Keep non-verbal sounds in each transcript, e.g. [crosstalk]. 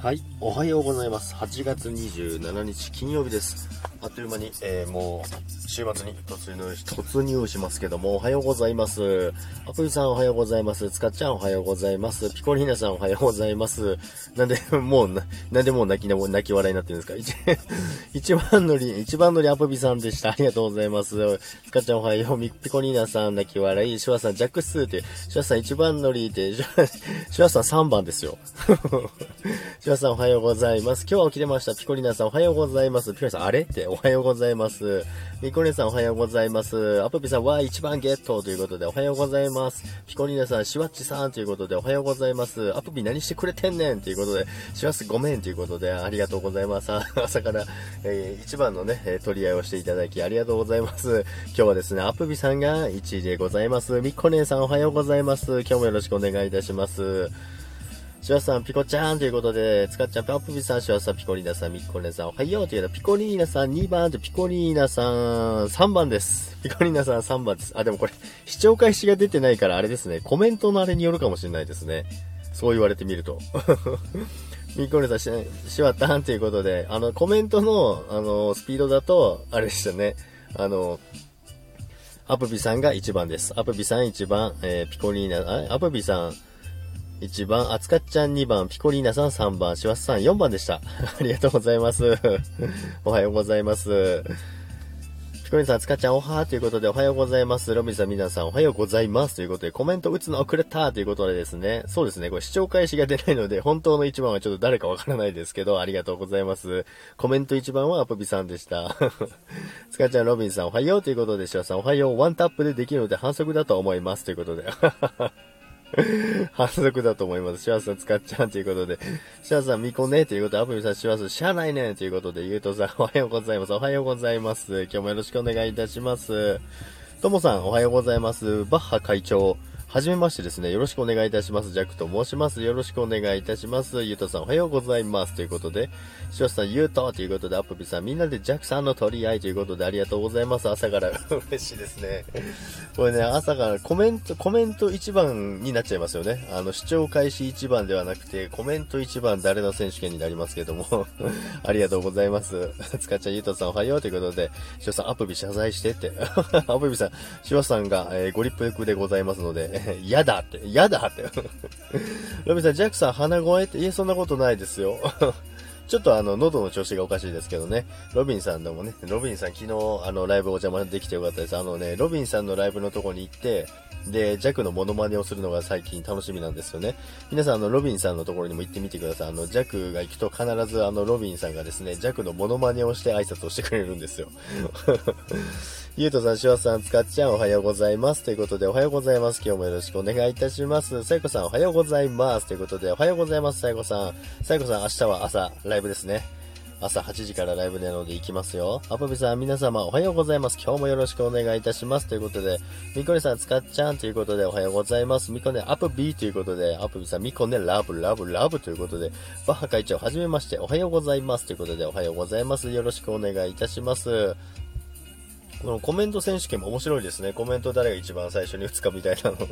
はい、おはようございます。8月27日金曜日です。あっという間に、えー、もう、週末に突入突入しますけども、おはようございます。アプリさんおはようございます。つかちゃんおはようございます。ピコリーナさんおはようございます。なんで、もう、なんでもう泣きな、泣き笑いになってるんですか？一 [laughs] 番乗り、一番乗りアプビさんでした。ありがとうございます。つかちゃんおはよう。ピコリーナさん泣き笑い。シュワさんジャックスーって、シュワさん一番乗りで、シュワさん3番ですよ。シュワさんおはようございます。今日は起きてました。ピコリナさんおはようございます。ピコリナさんあれっておはようございます。ミコリナさんおはようございます。アプピさんは一番ゲットということでおはようございます。ピコリナさん、シワッチさんということでおはようございます。アプピ何してくれてんねんということで、シワスごめんということでありがとうございます。[laughs] 朝から、えー、一番のね、取り合いをしていただきありがとうございます。今日はですね、アプビさんが1位でございます。ミコ姉さんおはようございます。今日もよろしくお願いいたします。シワさん、ピコちゃんということで、つかっちゃん、パップビさん、シワさん、ピコリーナさん、ミッコネさん、おはようというのは、ピコリーナさん2番と、ピコリーナさん3番です。ピコリーナさん3番です。あ、でもこれ、視聴開始が出てないから、あれですね、コメントのあれによるかもしれないですね。そう言われてみると。ミッコネさん、シュワタンということで、あの、コメントの、あの、スピードだと、あれでしたね。あの、アプビさんが1番です。アプビさん1番、えー、ピコリーナ、あ、アプビさん、1番、あつかっちゃん2番、ピコリーナさん3番、しわすさん4番でした。[laughs] ありがとうございます。[laughs] おはようございます。ピコリーナさん、あつかっちゃんおはーということでおはようございます。ロビンさん、皆さんおはようございます。ということでコメント打つの遅れたということでですね、そうですね、これ視聴開始が出ないので、本当の1番はちょっと誰かわからないですけど、ありがとうございます。コメント1番はアポビさんでした。[laughs] つかっちゃん、ロビンさんおはようということで、しわさんおはよう、ワンタップでできるので反則だと思います。ということで。[laughs] 反則だと思います。シュワさん使っちゃうということで、シュワさん見込んねということで、アプリさんシュワさんしゃあないねということで、ゆうとさんおはようございます。おはようございます。今日もよろしくお願いいたします。ともさんおはようございます。バッハ会長。はじめましてですね。よろしくお願いいたします。ジャックと申します。よろしくお願いいたします。ゆうとさんおはようございます。ということで、しわさんゆうとということで、アップビさんみんなでジャックさんの取り合いということでありがとうございます。朝から [laughs] 嬉しいですね。これね、朝からコメント、コメント1番になっちゃいますよね。あの、視聴開始1番ではなくて、コメント1番誰の選手権になりますけども [laughs] ありがとうございます。つかっちゃんゆうとさんおはようということで、しわさんアップビ謝罪してって [laughs] アップビさん、しわさんが、えー、ご立腹でございますので、[laughs] 嫌だって、嫌だって [laughs] ロビンさん、ジャックさん鼻声って、いえ、そんなことないですよ。[laughs] ちょっとあの、喉の調子がおかしいですけどね。ロビンさんでもね、ロビンさん昨日あの、ライブお邪魔できてよかったです。あのね、ロビンさんのライブのとこに行って、で、ジャックのモノマネをするのが最近楽しみなんですよね。皆さん、あの、ロビンさんのところにも行ってみてください。あの、ジャックが行くと必ずあの、ロビンさんがですね、ジャックのモノマネをして挨拶をしてくれるんですよ。ゆうとさん、しわさん、つかっちゃん、おはようございます。ということで、おはようございます。今日もよろしくお願いいたします。さいこさん、おはようございます。ということで、おはようございます。さいこさん。さいこさん、明日は朝、ライブですね。朝8時からライブなので行きますよ。アポビさん、皆様おはようございます。今日もよろしくお願いいたします。ということで、ミコネさん、つかっちゃんということでおはようございます。ミコネ、アポビーということで、アポビさん、ミコネ、ラブ、ラブ、ラブということで、バッハ会長、はじめまして、おはようございます。ということで、おはようございます。よろしくお願いいたします。このコメント選手権も面白いですね。コメント誰が一番最初に打つかみたいなの。[laughs] もう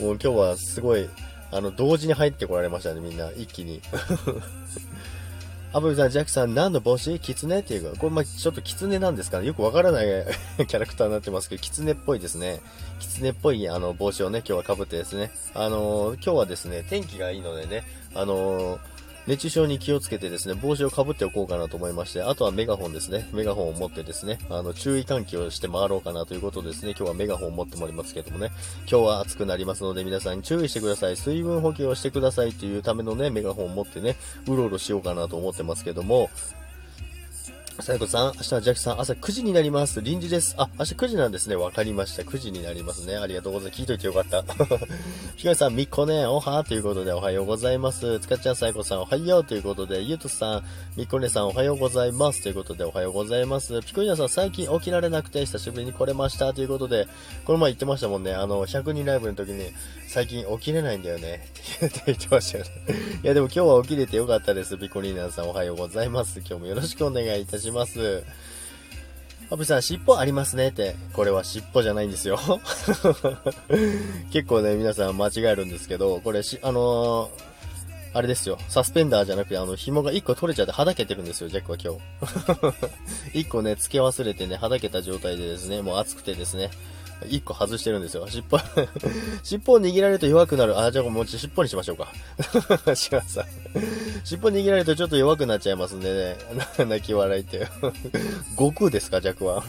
今日はすごい、あの、同時に入ってこられましたね、みんな。一気に。アブルさん、ジャックさん、何の帽子？キツネ？っていうか、これ、まあ、ちょっとキツネなんですかね。よくわからない [laughs] キャラクターになってますけど、キツネっぽいですね。キツネっぽい、あの、帽子をね、今日は被ってですね。あのー、今日はですね、天気がいいのでね、あのー熱中症に気をつけてですね、帽子をかぶっておこうかなと思いまして、あとはメガホンですね。メガホンを持ってですね、あの、注意喚起をして回ろうかなということですね。今日はメガホンを持ってもりますけどもね、今日は暑くなりますので皆さん注意してください。水分補給をしてくださいというためのね、メガホンを持ってね、うろうろしようかなと思ってますけども、さやこさん、明日はジャックさん、朝9時になります。臨時です。あ、明日9時なんですね。わかりました。9時になりますね。ありがとうございます。聞いといてよかった。[laughs] ひかりさん、みっこね、おはということでおはようございます。つかちゃん、さやこさん、おはようということで、ゆうとさん、みっこねさん、おはようございます。ということで、おはようございます。ピコニアさん、最近起きられなくて、久しぶりに来れました。ということで、この前言ってましたもんね。あの、100人ライブの時に、最近起きれないんだよね。って言ってましたよね。いや、でも今日は起きれてよかったです。ピコリーナさん、おはようございます。今日もよろしくお願いいたします。しますアブさん、尻尾ありますねって。これは尻尾じゃないんですよ。[laughs] 結構ね、皆さん間違えるんですけど、これし、あのー、あれですよ。サスペンダーじゃなくて、あの、紐が1個取れちゃってはだけてるんですよ、ジャックは今日。[laughs] 1個ね、付け忘れてね、はだけた状態でですね、もう熱くてですね、1個外してるんですよ。尻尾 [laughs] 尻尾を握られると弱くなる。あ、じゃあもう尻尾にしましょうか。[laughs] しまさ。尻尾握られるとちょっと弱くなっちゃいますんでね。[laughs] 泣き笑いって。悟空ですか、弱は。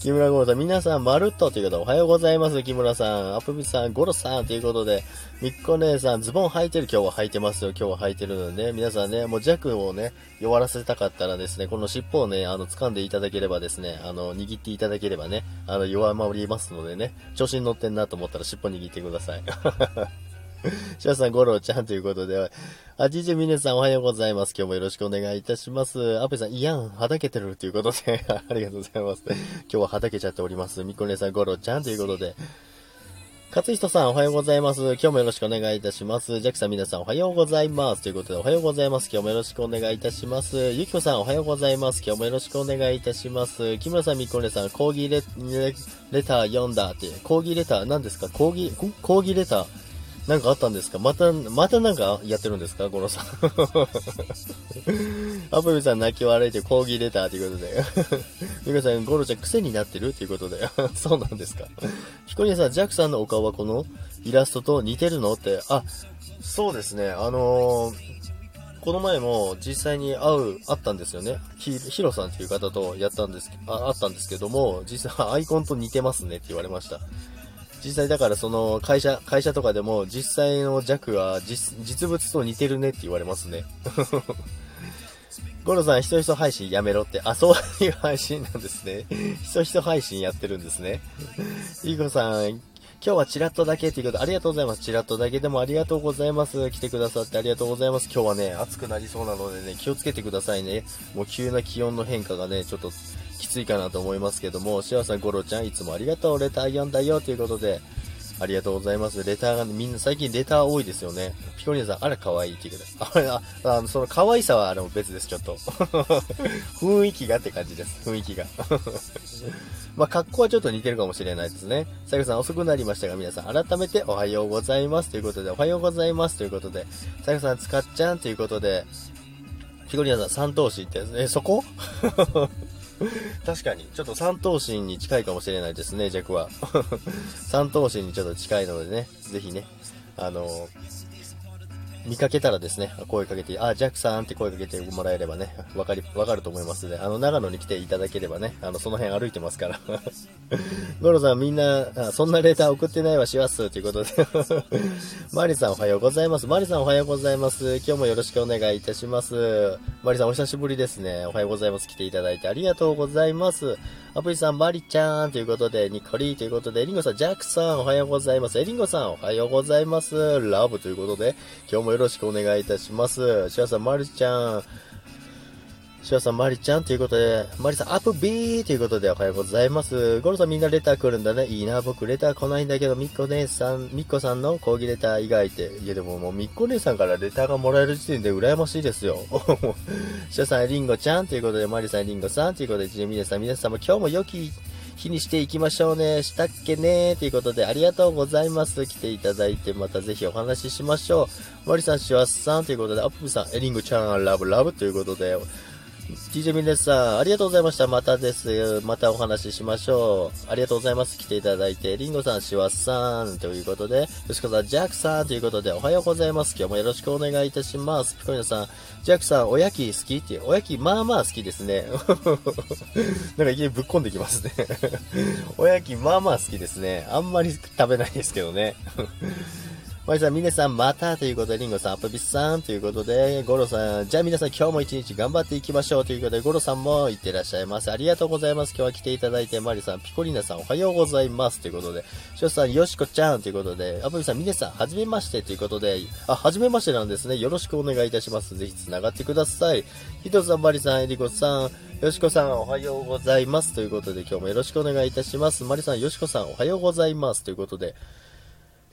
木村五郎さん、皆さん、まるっとということで、おはようございます、木村さん。アップビさん、ゴロさんということで、みっこ姉さん、ズボン履いてる、今日は履いてますよ。今日は履いてるのでね、皆さんね、もう弱をね、弱らせたかったらですね、この尻尾をね、あの、掴んでいただければですね、あの、握っていただければね、あの、弱まりますのでね、調子に乗ってんなと思ったら尻尾握ってください。[laughs] シャさん、ゴロちゃんということで、あ、DJ ミネさんおはようございます。今日もよろしくお願いいたします。アペさん、いやん、はだけてるということで、[laughs] ありがとうございます。今日ははだけちゃっております。ミコネさん、ゴロちゃんということで、勝人さん、おはようございます。今日もよろしくお願いいたします。ジャックさん、皆さん、おはようございます。ということで、おはようございます。今日もよろしくお願いいたします。ゆきこさん、おはようございます。今日もよろしくお願いいたします。木村さん、みこねさん、講義レレター読んだって、講義レター、何ですか？講義、講義レター。なんかあったんですか？また、またなんかやってるんですか？ゴロさん。アプリさん泣き笑いて講義レターということで。[laughs] 皆さん、ゴロちゃん癖になってるということで。[laughs] そうなんですか。ヒコニアさん、ジャックさんのお顔はこのイラストと似てるのって、あ、そうですね。あのー、この前も実際に会う、会ったんですよね。ヒヒロさんっていう方とやったんですあ、会ったんですけども、実際アイコンと似てますねって言われました。実際だからその会社、会社とかでも実際の弱は実物と似てるねって言われますね。[laughs] ゴロさん、ひとひと配信やめろって。あ、そういう配信なんですね。ひとひと配信やってるんですね。いいさん、今日はチラッとだけっていうことで、ありがとうございます。チラッとだけでもありがとうございます。来てくださってありがとうございます。今日はね、暑くなりそうなのでね、気をつけてくださいね。もう急な気温の変化がね、ちょっときついかなと思いますけども、幸せゴロちゃんいつもありがとう、レター読んだよということで、ありがとうございます。レターが、みんな最近レター多いですよね。ピコリンさん、あれ可愛いって言うけど。あれ、あ、あの、その可愛さはあの別です、ちょっと。[laughs] 雰囲気がって感じです、雰囲気が。[laughs] まあ、格好はちょっと似てるかもしれないですね。さゆさん遅くなりましたが、皆さん改めておはようございますということで、おはようございますということで、さゆさん使っちゃんということで、ピコリンさん三頭身ってやつね、そこ？[laughs] [laughs] 確かに、ちょっと三等身に近いかもしれないですね、弱は。[laughs] 三等身にちょっと近いのでね、ぜひね、あのー見かけたらですね、声かけて、あ、ジャックさんって声かけてもらえればね、わかり、わかると思いますので、あの、長野に来ていただければね、あの、その辺歩いてますから。[laughs] ゴロさんみんな、そんなレーター送ってないわしますということで。[laughs] マリさんおはようございます。マリさんおはようございます。今日もよろしくお願いいたします。マリさんお久しぶりですね。おはようございます。来ていただいてありがとうございます。アプリさん、マリちゃんということで、ニコリーということで、エリンゴさん、ジャックさんおはようございます。エリンゴさんおはようございます。ラブということで、今日もよろしくお願いいたします。シアさん、まるちゃん、シアさん、まりちゃんということで、まりさん、アップビーということでおはようございます。ゴロさんみんなレター来るんだね。いいな、僕レター来ないんだけど、みっこ姉さん、みっこさんの講義レター以外って。いやでももうみっこ姉さんからレターがもらえる時点で羨ましいですよ。[laughs] シアさん、りんごちゃんということで、まりさん、りんごさんということで、じみねさん、皆さんも今日も良き日にしていきましょうね。したっけねということで、ありがとうございます。来ていただいて、またぜひお話ししましょう。マリさん、シワスさんということで、アップさん、エリングちゃん、ラブラブということで、DJ ミネさん、ありがとうございました。またです。またお話ししましょう。ありがとうございます。来ていただいて、リンゴさん、シワさん、ということで、よしこさん、ジャックさん、ということで、おはようございます。今日もよろしくお願いいたします。ピコリナさん、ジャックさん、おやき好き？って、おやき、まあまあ好きですね。[laughs] なんかいきなりぶっこんできますね。[laughs] おやき、まあまあ好きですね。あんまり食べないですけどね。マリさん、ミネさん、またということで、リンゴさん、アップビスさんということで、ゴロさん、じゃあ皆さん今日も一日頑張っていきましょうということで、ゴロさんもいってらっしゃいます。ありがとうございます。今日は来ていただいて、マリさん、ピコリナさん、おはようございますということで、ショさん、ヨシコちゃんということで、アップビスさん、ミネさん、はじめましてということで、あ、はじめましてなんですね。よろしくお願いいたします。ぜひ繋がってください。ヒトさん、マリさん、エリコさん、よしこさん、おはようございます。ということで、今日もよろしくお願いいたします。マリさん、よしこさん、おはようございます。ということで、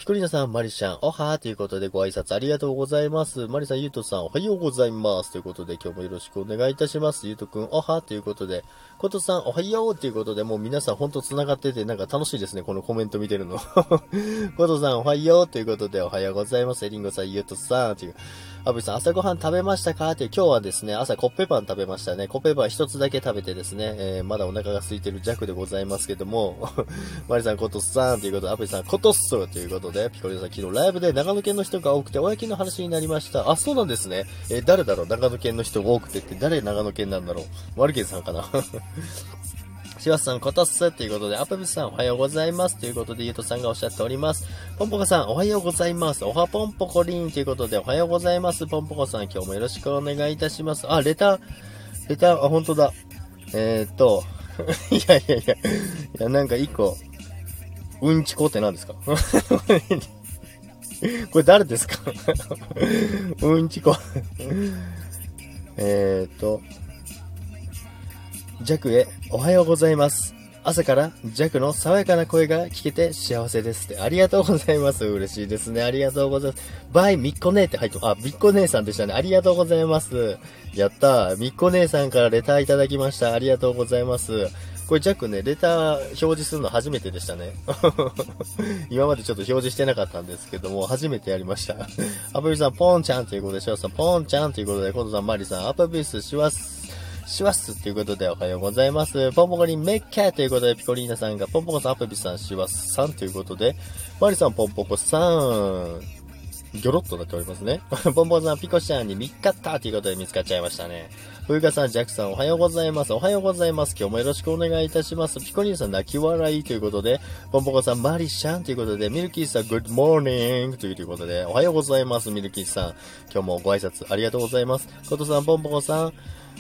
ひくりなさん、マリシャン、おはーということでご挨拶ありがとうございます。マリさん、ゆうとさん、おはようございます。ということで、今日もよろしくお願いいたします。ゆうとくん、おはーということで、ことさん、おはようということで、もう皆さんほんと繋がってて、なんか楽しいですね、このコメント見てるの。[laughs] ことさん、おはようということで、おはようございます。エリンゴさん、ゆうとさん、という。アブさん、朝ごはん食べましたか？って、今日はですね、朝コッペパン食べましたね。コッペパン一つだけ食べてですね、えー、まだお腹が空いてる弱でございますけども、[laughs] マリさん、ことさんということで、アブさん、ことっそということで、ピコリさん、昨日ライブで長野県の人が多くて、公の話になりました。あ、そうなんですね。えー、誰だろう？長野県の人が多くてって、誰長野県なんだろう？マルケンさんかな？シワさん、ことっすということで、アプビスさん、おはようございますということで、ゆうとさんがおっしゃっております。ポンポコさん、おはようございます。おはぽんぽこりんということで、おはようございます。ポンポコさん、今日もよろしくお願いいたします。あ、レター、レター、あ、本当だ。えー、っと、[laughs] いやいやいや、いや、なんか一個、うんちこって何ですか？[laughs] これ誰ですか？[laughs] うんちこ。えーっと、ジャクへおはようございます。朝からジャクの爽やかな声が聞けて幸せですって。ありがとうございます。嬉しいですね。ありがとうございます。バイみっこねって入ってあ、みっこ姉さんでしたね。ありがとうございます。やったー。みっこ姉さんからレターいただきました。ありがとうございます。これジャックね、レター表示するの初めてでしたね。[laughs] 今までちょっと表示してなかったんですけども、初めてやりました。アプビさん、ポンちゃんということで、ショウさん、ポンちゃんということで、コトさん、マリさん、アプビスします。しますということでおはようございます。ポンポコリンメッカーということで、ピコリーナさんが、ポンポコさん、アプビさん、しますさんということで、マリさん、ポンポコさん、ギョロッとなっておりますね。[laughs] ポンポコさん、ピコちゃんに見っかったということで見つかっちゃいましたね。ふうかさん、ジャックさん、おはようございます。おはようございます。今日もよろしくお願いいたします。ピコリーナさん、泣き笑いということで、ポンポコさん、マリシャンということで、ミルキーさん、 Good morning ということで、おはようございます。ミルキーさん、今日もご挨拶ありがとうございます。コトさん、ポンポコさん、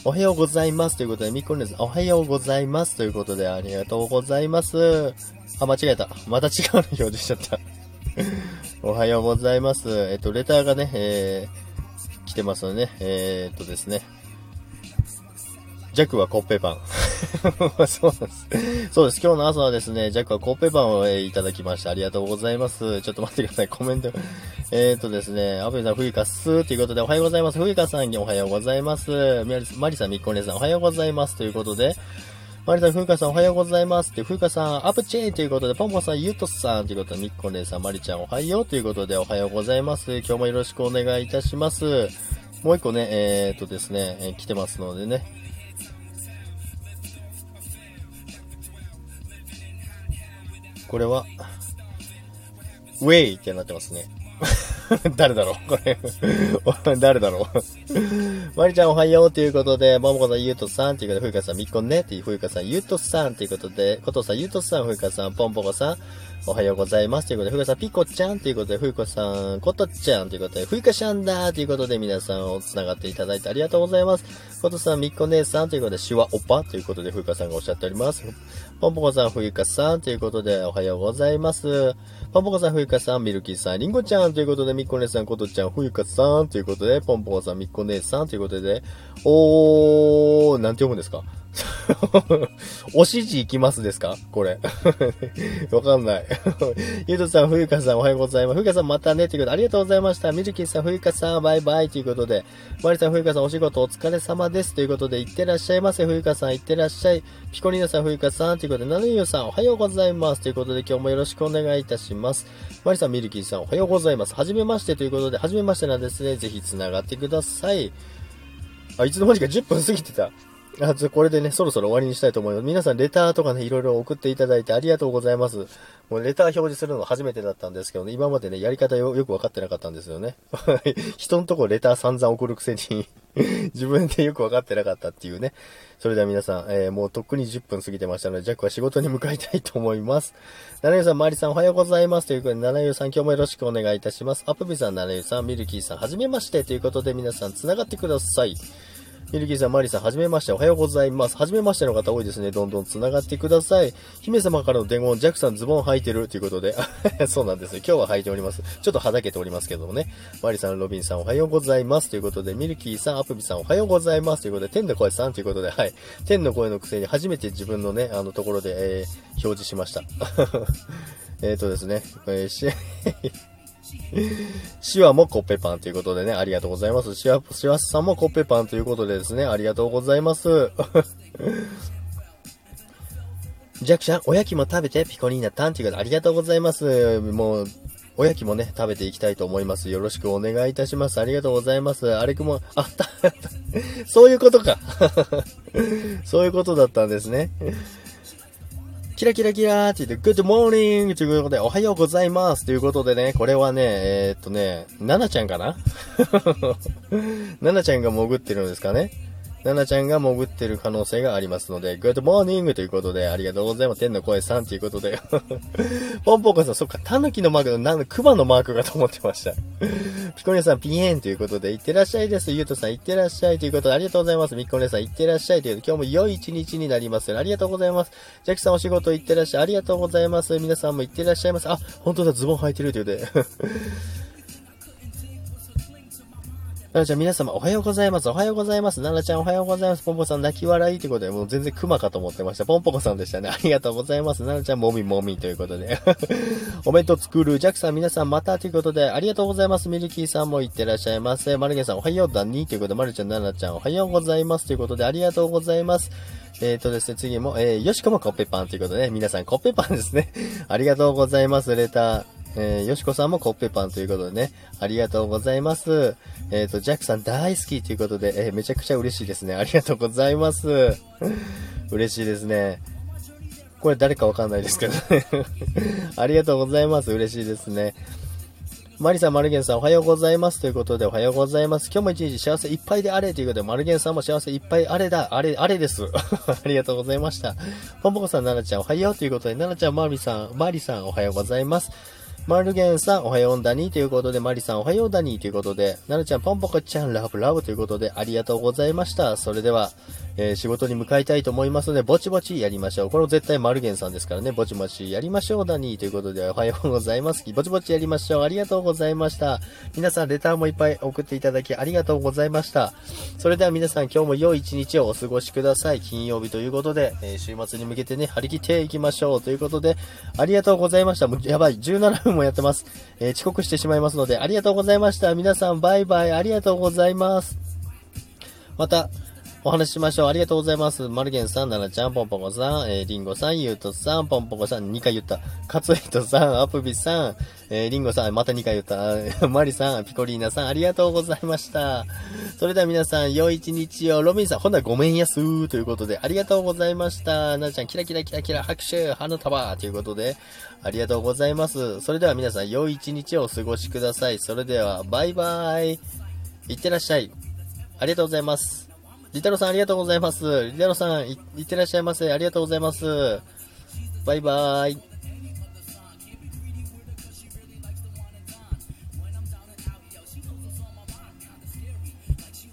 おはようございます。ということで、ミコンです。おはようございます。ということで、ありがとうございます。あ、間違えた。また違うの表示しちゃった。[laughs] おはようございます。えっと、レターがね、えー、来てますのでね、えー、っとですね。ジャックはコッペパン。[laughs] そうです。そうです。今日の朝はですね、ジャックはコッペパンを、いただきました。ありがとうございます。ちょっと待ってください。コメント。えー、っとですね、アブリさん、ふゆかすということで、おはようございます。ふゆかさんにおはようございます。マリさん、みっこねさん、おはようございます。ということで、マリさん、ふうかさん、おはようございます。って、ふうかさん、アプチェーということで、ポンポンさん、ゆうとさんということで、みっこねさん、まりちゃん、おはようということで、おはようございます。今日もよろしくお願いいたします。もう一個ね、えー、っとですね、えー来てますのでね。これは、ウェイってなってますね。[laughs] 誰だろう？これ。[laughs] 誰だろう？[laughs] まりちゃんおはようということで、ももこさんゆうとさんということで、ふうかさんみっこんねっていうふうかさんゆうとさんということで、ことさんゆうとさん、ふうかさん、ぽんぽこさん、おはようございますということで、ふうかさんピコちゃんということで、ふうかさん、ことちゃんということで、ふうかしゃんだということで、皆さんを繋がっていただいてありがとうございます。ことさん、みっこ姉さんということで、しわおぱということで、ふうかさんがおっしゃっております。ぽんぽこさん、ふうかさんということで、おはようございます。ぽんぽこさん、ふうかさん、ミルキーさん、りんごちゃんということで、みっこ姉さん、ことちゃん、ふうかさんということで、ぽんぽこさん、みっこ姉さんということで、おー、なんて読むんですか？[laughs] お指示いきますですか？これ。[laughs] わかんない。[laughs] ゆうとさん、ふゆかさん、おはようございます。ふゆかさん、またね、ということで、ありがとうございました。みるきさん、ふゆかさん、バイバイ、ということで、まりさん、ふゆかさん、お仕事お疲れ様です。ということで、いってらっしゃいませ。ふゆかさん、いってらっしゃい。ピコリーナさん、ふゆかさん、ということで、なぬゆうさん、おはようございます。ということで、今日もよろしくお願いいたします。まりさん、みるきさん、おはようございます。はじめましてということで、はじめましてなんですね。ぜひ繋がってください。あ、いつの間にか10分過ぎてた。あ、ちょこれでね、そろそろ終わりにしたいと思います。皆さん、レターとかね、いろいろ送っていただいてありがとうございます。もうレター表示するの初めてだったんですけどね、今までね、やり方よよくわかってなかったんですよね。[laughs] 人のとこレター散々送るくせに、[laughs] 自分でよくわかってなかったっていうね。それでは皆さん、えーもうとっくに10分過ぎてましたので、ジャックは仕事に向かいたいと思います。七湯さん、マリさん、おはようございます。ということで、七湯さん、今日もよろしくお願いいたします。アップビさん、七湯さん、ミルキーさん、はじめまして。ということで、皆さん、繋がってください。ミルキーさん、マリさん、はじめまして、おはようございます。はじめましての方多いですね。どんどん繋がってください。姫様からの伝言、ジャックさんズボン履いてるということで、[laughs] そうなんですよ。今日は履いております。ちょっとはだけておりますけどもね。マリさん、ロビンさん、おはようございます。ということで、ミルキーさん、アプビさん、おはようございます。ということで、天の声さんということで、はい。天の声のくせに初めて自分のね、あのところで、えー表示しました。[laughs] えっ、とですね、えー、し、シワもコッペパンということでね、ありがとうございます。シワ、シワさんもコッペパンということでですね、ありがとうございます。[laughs] ジャクちゃん、おやきも食べて、ピコリーナタンということで、ありがとうございます。もう、おやきもね、食べていきたいと思います。よろしくお願いいたします。ありがとうございます。あれくも、あっ、た、[laughs] そういうことか。[laughs] そういうことだったんですね。キラキラキラーって言って、Good morning! ということで、おはようございます。ということでね、これはね、えー、っとね、ナナちゃんかな？[laughs] ナナちゃんが潜ってるんですかね？ナナちゃんが潜ってる可能性がありますので、 Good morning ということで、ありがとうございます。天の声さんということで。[laughs] ポンポコさん、そっか、タヌキのマークの、なんクマのマークかと思ってました。ピコネさん、ピエンということで、いってらっしゃいです。ゆうとさん、いってらっしゃいということで、ありがとうございます。ミコネさん、いってらっしゃいということで今日も良い一日になりますありがとうございます。ジャキさん、お仕事いってらっしゃい。ありがとうございます。皆さんもいってらっしゃいます。あ、本当だ、ズボン履いてるということで。ななちゃん、皆様おはようございます。おはようございます。ななちゃん、おはようございます。ポンポさん、泣き笑いということで、もう全然クマかと思ってました。ポンポコさんでしたね。[laughs] ありがとうございます。ななちゃん、もみもみということで。[laughs] お弁当作る。ジャックさん、皆さん、またということで、ありがとうございます。ミルキーさんもいってらっしゃいませ。マルゲンさん、おはようだにということで、マルちゃん、ななちゃん、おはようございます。ということで、ありがとうございます。えっ、ー、とですね、次も、えー、よしこもコッペパンということで、皆さんコッペパンですね。[laughs] ありがとうございます。レター。えー、よしこさんもコッペパンということでね、ありがとうございます。えっ、ー、と、ジャックさん大好きということで、えー、めちゃくちゃ嬉しいですね。ありがとうございます。[laughs] 嬉しいですね。これ誰かわかんないですけどね。[laughs] ありがとうございます。嬉しいですね。マリさん、マルゲンさん、おはようございます。ということで、おはようございます。今日も一日幸せいっぱいであれということで、マルゲンさんも幸せいっぱいあれだ。あれ、あれです。[laughs] ありがとうございました。ポンポコさん、ナナちゃん、おはようということで、ナナちゃん、マリさん、マリさん、おはようございます。マルゲンさん、おはようだにということで、マリさん、おはようだにということで、ナルちゃん、ポンポコちゃん、ラブラブということで、ありがとうございました。それでは、えー、仕事に向かいたいと思いますので、ぼちぼちやりましょう。これも絶対マルゲンさんですからね、ぼちぼちやりましょうだにということで、おはようございます。ぼちぼちやりましょう。ありがとうございました。皆さん、レターもいっぱい送っていただき、ありがとうございました。それでは皆さん、今日も良い一日をお過ごしください。金曜日ということで、えー、週末に向けてね、張り切っていきましょう。ということで、ありがとうございました。やばい、17分もやってます。えー、遅刻してしまいますので、ありがとうございました。皆さん、バイバイ、ありがとうございます。また、お話ししましょう。ありがとうございます。マルゲンさん、ナナちゃん、ポンポコさん、えー、リンゴさん、ユートさん、ポンポコさん、2回言った。カツイトさん、アプビさん、えー、リンゴさん、また2回言った。[laughs] マリさん、ピコリーナさん、ありがとうございました。それでは皆さん、良い一日を。ロビンさん、ほんならごめんやすーということで、ありがとうございました。ななちゃん、キラキラキラキラ、拍手、花束ということで、ありがとうございます。それでは皆さん、良い一日をお過ごしください。それでは、バイバイ。いってらっしゃい。ありがとうございます。リタロさんありがとうございます。リタロさんい、いってらっしゃいませ。ありがとうございます。バイバーイ。